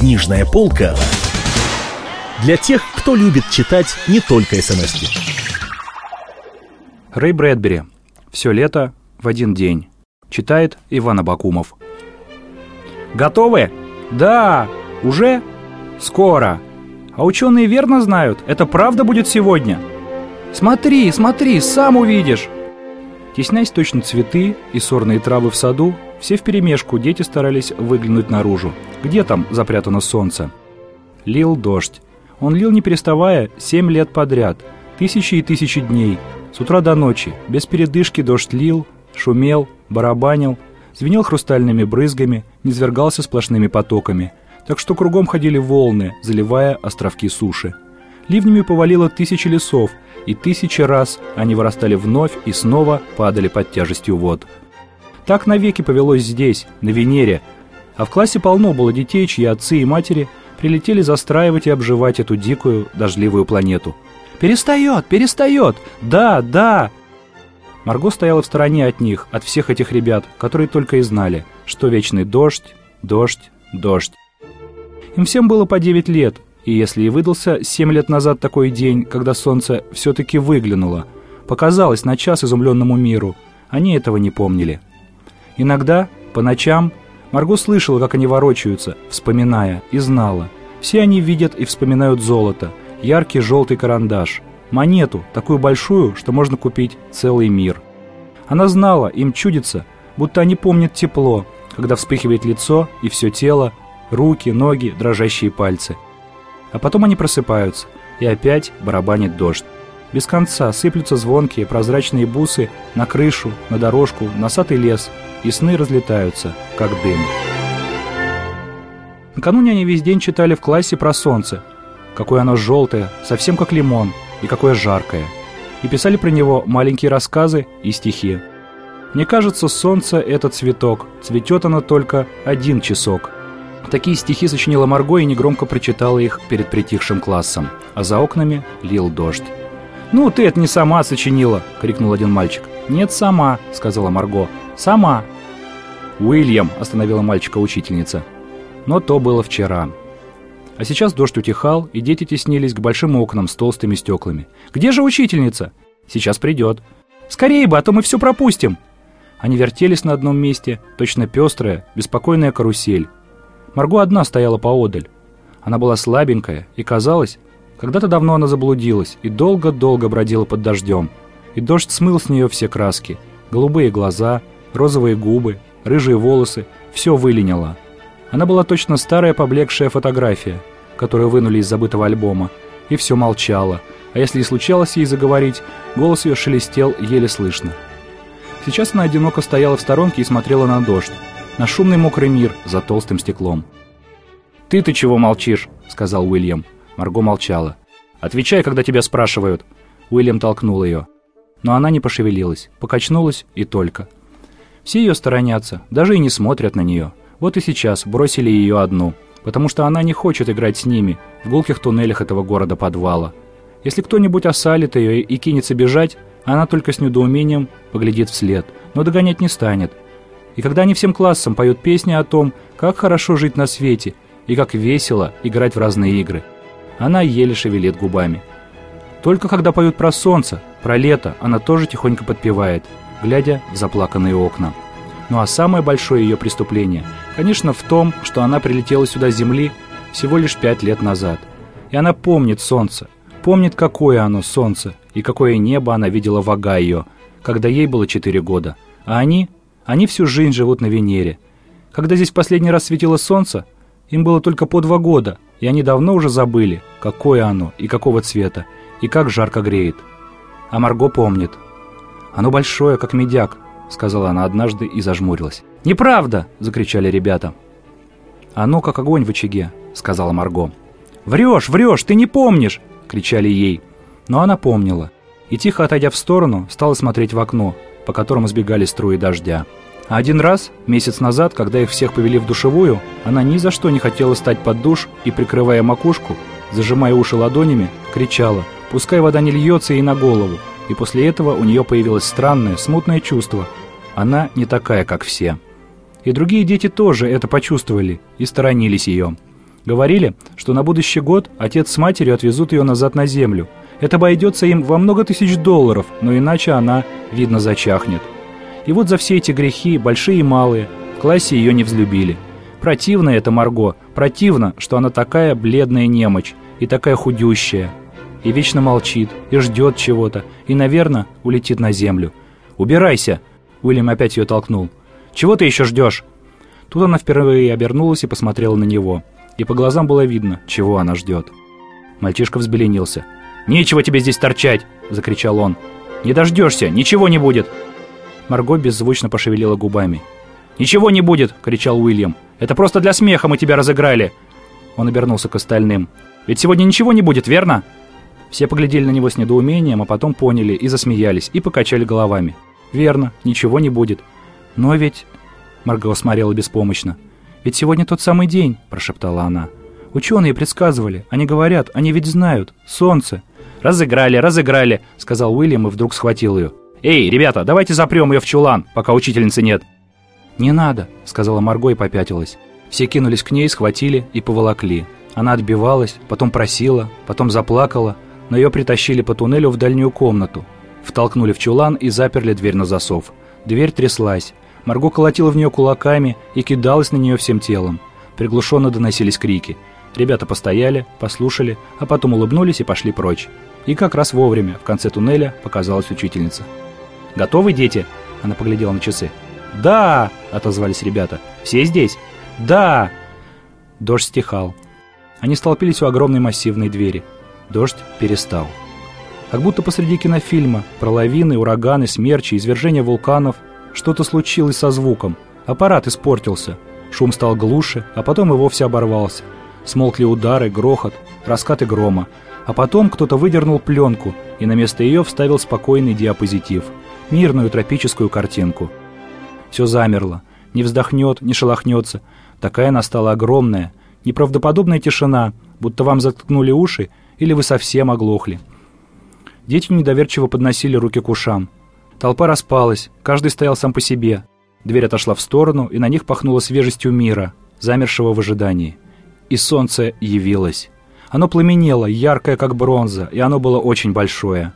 Книжная полка для тех, кто любит читать не только смс -ки. Рэй Брэдбери. Все лето в один день. Читает Иван Абакумов. Готовы? Да. Уже? Скоро. А ученые верно знают, это правда будет сегодня. Смотри, смотри, сам увидишь. Теснясь точно цветы и сорные травы в саду, все вперемешку дети старались выглянуть наружу. Где там запрятано солнце? Лил дождь. Он лил не переставая семь лет подряд, тысячи и тысячи дней, с утра до ночи, без передышки дождь лил, шумел, барабанил, звенел хрустальными брызгами, низвергался сплошными потоками, так что кругом ходили волны, заливая островки суши. Ливнями повалило тысячи лесов, и тысячи раз они вырастали вновь и снова падали под тяжестью вод. Так навеки повелось здесь, на Венере, а в классе полно было детей, чьи отцы и матери прилетели застраивать и обживать эту дикую, дождливую планету. «Перестает! Перестает! Да, да!» Марго стояла в стороне от них, от всех этих ребят, которые только и знали, что вечный дождь, дождь, дождь. Им всем было по 9 лет, и если и выдался 7 лет назад такой день, когда солнце все-таки выглянуло, показалось на час изумленному миру, они этого не помнили. Иногда, по ночам, Марго слышала, как они ворочаются, вспоминая, и знала. Все они видят и вспоминают золото, яркий желтый карандаш, монету, такую большую, что можно купить целый мир. Она знала, им чудится, будто они помнят тепло, когда вспыхивает лицо и все тело, руки, ноги, дрожащие пальцы. А потом они просыпаются, и опять барабанит дождь. Без конца сыплются звонкие прозрачные бусы на крышу, на дорожку, и лес, и сны разлетаются, как дым. Накануне они весь день читали в классе про солнце. Какое оно желтое, совсем как лимон, и какое жаркое. И писали про него маленькие рассказы и стихи. Мне кажется, солнце — это цветок, цветет оно только один часок. Такие стихи сочинила Марго и негромко прочитала их перед притихшим классом, а за окнами лил дождь. «Ну, ты это не сама сочинила!» — крикнул один мальчик. «Нет, сама!» — сказала Марго. «Сама!» «Уильям!» — остановила мальчика учительница. Но то было вчера. А сейчас дождь утихал, и дети теснились к большим окнам с толстыми стеклами. «Где же учительница?» «Сейчас придет». «Скорее бы, а то мы все пропустим!» Они вертелись на одном месте, точно пестрая, беспокойная карусель. Марго одна стояла поодаль. Она была слабенькая, и казалось, когда-то давно она заблудилась и долго-долго бродила под дождем. И дождь смыл с нее все краски. Голубые глаза, розовые губы, рыжие волосы – все выленило. Она была точно старая поблекшая фотография, которую вынули из забытого альбома, и все молчала, а если и случалось ей заговорить, голос ее шелестел еле слышно. Сейчас она одиноко стояла в сторонке и смотрела на дождь, на шумный мокрый мир за толстым стеклом. «Ты-то чего молчишь?» – сказал Уильям. Марго молчала. «Отвечай, когда тебя спрашивают!» Уильям толкнул ее. Но она не пошевелилась, покачнулась и только. Все ее сторонятся, даже и не смотрят на нее. Вот и сейчас бросили ее одну, потому что она не хочет играть с ними в гулких туннелях этого города-подвала. Если кто-нибудь осалит ее и кинется бежать, она только с недоумением поглядит вслед, но догонять не станет. И когда они всем классом поют песни о том, как хорошо жить на свете и как весело играть в разные игры – она еле шевелит губами. Только когда поют про солнце, про лето, она тоже тихонько подпевает, глядя в заплаканные окна. Ну а самое большое ее преступление, конечно, в том, что она прилетела сюда с Земли всего лишь пять лет назад. И она помнит солнце, помнит, какое оно солнце, и какое небо она видела в Огайо, когда ей было четыре года. А они, они всю жизнь живут на Венере. Когда здесь последний раз светило солнце, им было только по два года, и они давно уже забыли, какое оно и какого цвета, и как жарко греет. А Марго помнит. «Оно большое, как медяк», — сказала она однажды и зажмурилась. «Неправда!» — закричали ребята. «Оно как огонь в очаге», — сказала Марго. «Врешь, врешь, ты не помнишь!» — кричали ей. Но она помнила. И тихо отойдя в сторону, стала смотреть в окно, по которому сбегали струи дождя. А один раз, месяц назад, когда их всех повели в душевую, она ни за что не хотела стать под душ и, прикрывая макушку, зажимая уши ладонями, кричала «Пускай вода не льется ей на голову!» И после этого у нее появилось странное, смутное чувство. Она не такая, как все. И другие дети тоже это почувствовали и сторонились ее. Говорили, что на будущий год отец с матерью отвезут ее назад на землю. Это обойдется им во много тысяч долларов, но иначе она, видно, зачахнет. И вот за все эти грехи, большие и малые, в классе ее не взлюбили. Противно это Марго, противно, что она такая бледная немочь и такая худющая. И вечно молчит, и ждет чего-то, и, наверное, улетит на землю. «Убирайся!» Уильям опять ее толкнул. «Чего ты еще ждешь?» Тут она впервые обернулась и посмотрела на него. И по глазам было видно, чего она ждет. Мальчишка взбеленился. «Нечего тебе здесь торчать!» – закричал он. «Не дождешься, ничего не будет!» Марго беззвучно пошевелила губами. «Ничего не будет!» – кричал Уильям. «Это просто для смеха мы тебя разыграли!» Он обернулся к остальным. «Ведь сегодня ничего не будет, верно?» Все поглядели на него с недоумением, а потом поняли и засмеялись, и покачали головами. «Верно, ничего не будет. Но ведь...» Марго смотрела беспомощно. «Ведь сегодня тот самый день», – прошептала она. «Ученые предсказывали. Они говорят, они ведь знают. Солнце». «Разыграли, разыграли», – сказал Уильям и вдруг схватил ее. «Эй, ребята, давайте запрем ее в чулан, пока учительницы нет». «Не надо», — сказала Марго и попятилась. Все кинулись к ней, схватили и поволокли. Она отбивалась, потом просила, потом заплакала, но ее притащили по туннелю в дальнюю комнату. Втолкнули в чулан и заперли дверь на засов. Дверь тряслась. Марго колотила в нее кулаками и кидалась на нее всем телом. Приглушенно доносились крики. Ребята постояли, послушали, а потом улыбнулись и пошли прочь. И как раз вовремя в конце туннеля показалась учительница. «Готовы, дети?» Она поглядела на часы. «Да!» — отозвались ребята. «Все здесь?» «Да!» Дождь стихал. Они столпились у огромной массивной двери. Дождь перестал. Как будто посреди кинофильма про лавины, ураганы, смерчи, извержения вулканов что-то случилось со звуком. Аппарат испортился. Шум стал глуше, а потом и вовсе оборвался. Смолкли удары, грохот, раскаты грома. А потом кто-то выдернул пленку и на место ее вставил спокойный диапозитив. Мирную тропическую картинку. Все замерло. Не вздохнет, не шелохнется. Такая настала огромная, неправдоподобная тишина, будто вам заткнули уши или вы совсем оглохли. Дети недоверчиво подносили руки к ушам. Толпа распалась, каждый стоял сам по себе. Дверь отошла в сторону, и на них пахнуло свежестью мира, замершего в ожидании. И солнце явилось. Оно пламенело, яркое, как бронза, и оно было очень большое.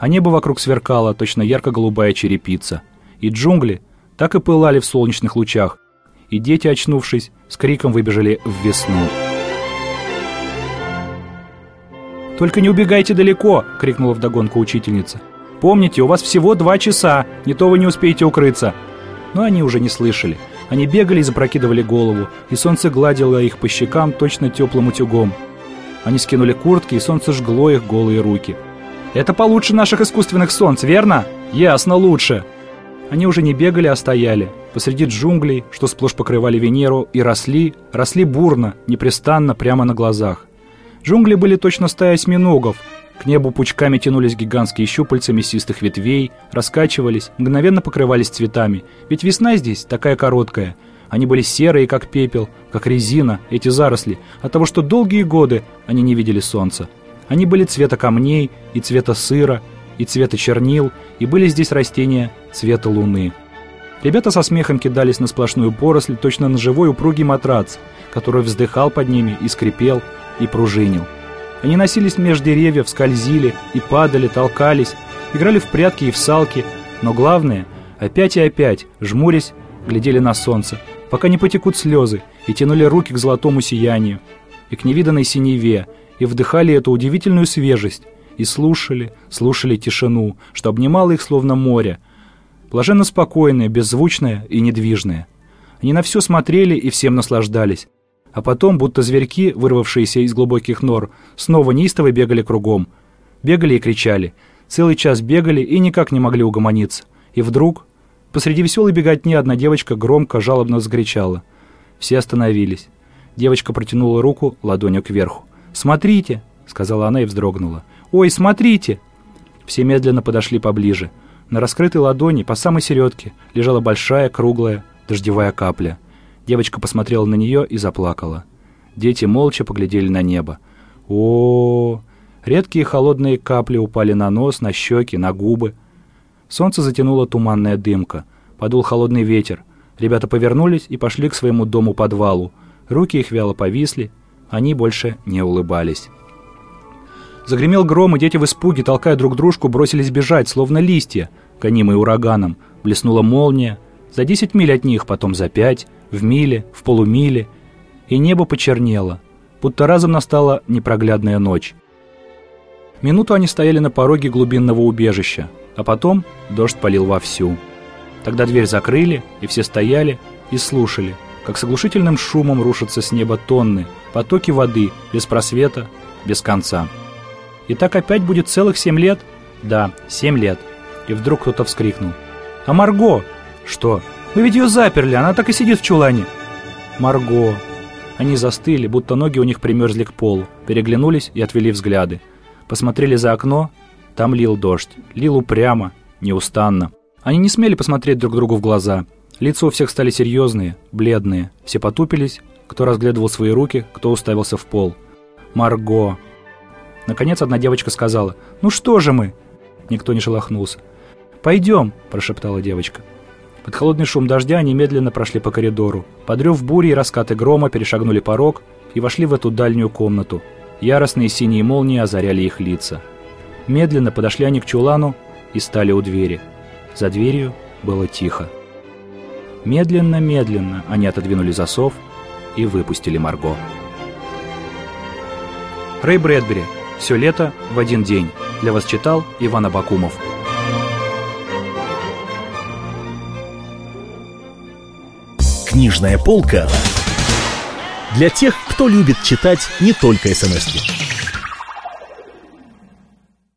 А небо вокруг сверкало, точно ярко-голубая черепица. И джунгли так и пылали в солнечных лучах, и дети, очнувшись, с криком выбежали в весну. «Только не убегайте далеко!» — крикнула вдогонку учительница. «Помните, у вас всего два часа, не то вы не успеете укрыться!» Но они уже не слышали. Они бегали и запрокидывали голову, и солнце гладило их по щекам точно теплым утюгом. Они скинули куртки, и солнце жгло их голые руки. «Это получше наших искусственных солнц, верно?» «Ясно, лучше!» Они уже не бегали, а стояли, посреди джунглей, что сплошь покрывали Венеру, и росли, росли бурно, непрестанно, прямо на глазах. Джунгли были точно стая осьминогов, к небу пучками тянулись гигантские щупальца мясистых ветвей, раскачивались, мгновенно покрывались цветами, ведь весна здесь такая короткая. Они были серые, как пепел, как резина, эти заросли, от того, что долгие годы они не видели солнца. Они были цвета камней и цвета сыра, и цвета чернил, и были здесь растения цвета луны. Ребята со смехом кидались на сплошную поросль, точно на живой упругий матрац, который вздыхал под ними и скрипел, и пружинил. Они носились меж деревьев, скользили и падали, толкались, играли в прятки и в салки, но главное, опять и опять, жмурясь, глядели на солнце, пока не потекут слезы, и тянули руки к золотому сиянию, и к невиданной синеве, и вдыхали эту удивительную свежесть, и слушали, слушали тишину, что обнимало их словно море, блаженно спокойное, беззвучное и недвижное. Они на все смотрели и всем наслаждались. А потом, будто зверьки, вырвавшиеся из глубоких нор, снова неистово бегали кругом. Бегали и кричали. Целый час бегали и никак не могли угомониться. И вдруг, посреди веселой беготни, одна девочка громко, жалобно закричала. Все остановились. Девочка протянула руку ладонью кверху. «Смотрите!» — сказала она и вздрогнула. «Ой, смотрите!» Все медленно подошли поближе. На раскрытой ладони, по самой середке, лежала большая, круглая, дождевая капля. Девочка посмотрела на нее и заплакала. Дети молча поглядели на небо. о, -о, Редкие холодные капли упали на нос, на щеки, на губы. Солнце затянуло туманная дымка. Подул холодный ветер. Ребята повернулись и пошли к своему дому-подвалу. Руки их вяло повисли. Они больше не улыбались. Загремел гром, и дети в испуге, толкая друг дружку, бросились бежать, словно листья, гонимые ураганом. Блеснула молния. За десять миль от них, потом за пять, в миле, в полумиле. И небо почернело, будто разом настала непроглядная ночь. Минуту они стояли на пороге глубинного убежища, а потом дождь полил вовсю. Тогда дверь закрыли, и все стояли и слушали, как с оглушительным шумом рушатся с неба тонны, потоки воды, без просвета, без конца. И так опять будет целых семь лет? Да, семь лет. И вдруг кто-то вскрикнул. «А Марго?» «Что? Вы ведь ее заперли, она так и сидит в чулане». «Марго!» Они застыли, будто ноги у них примерзли к полу, переглянулись и отвели взгляды. Посмотрели за окно, там лил дождь. Лил упрямо, неустанно. Они не смели посмотреть друг другу в глаза. Лица у всех стали серьезные, бледные. Все потупились, кто разглядывал свои руки, кто уставился в пол. «Марго!» Наконец одна девочка сказала «Ну что же мы?» Никто не шелохнулся. «Пойдем», – прошептала девочка. Под холодный шум дождя они медленно прошли по коридору. Подрев бури и раскаты грома перешагнули порог и вошли в эту дальнюю комнату. Яростные синие молнии озаряли их лица. Медленно подошли они к чулану и стали у двери. За дверью было тихо. Медленно-медленно они отодвинули засов и выпустили Марго. Рэй Брэдбери – все лето в один день. Для вас читал Иван Абакумов. Книжная полка для тех, кто любит читать не только смс -ки.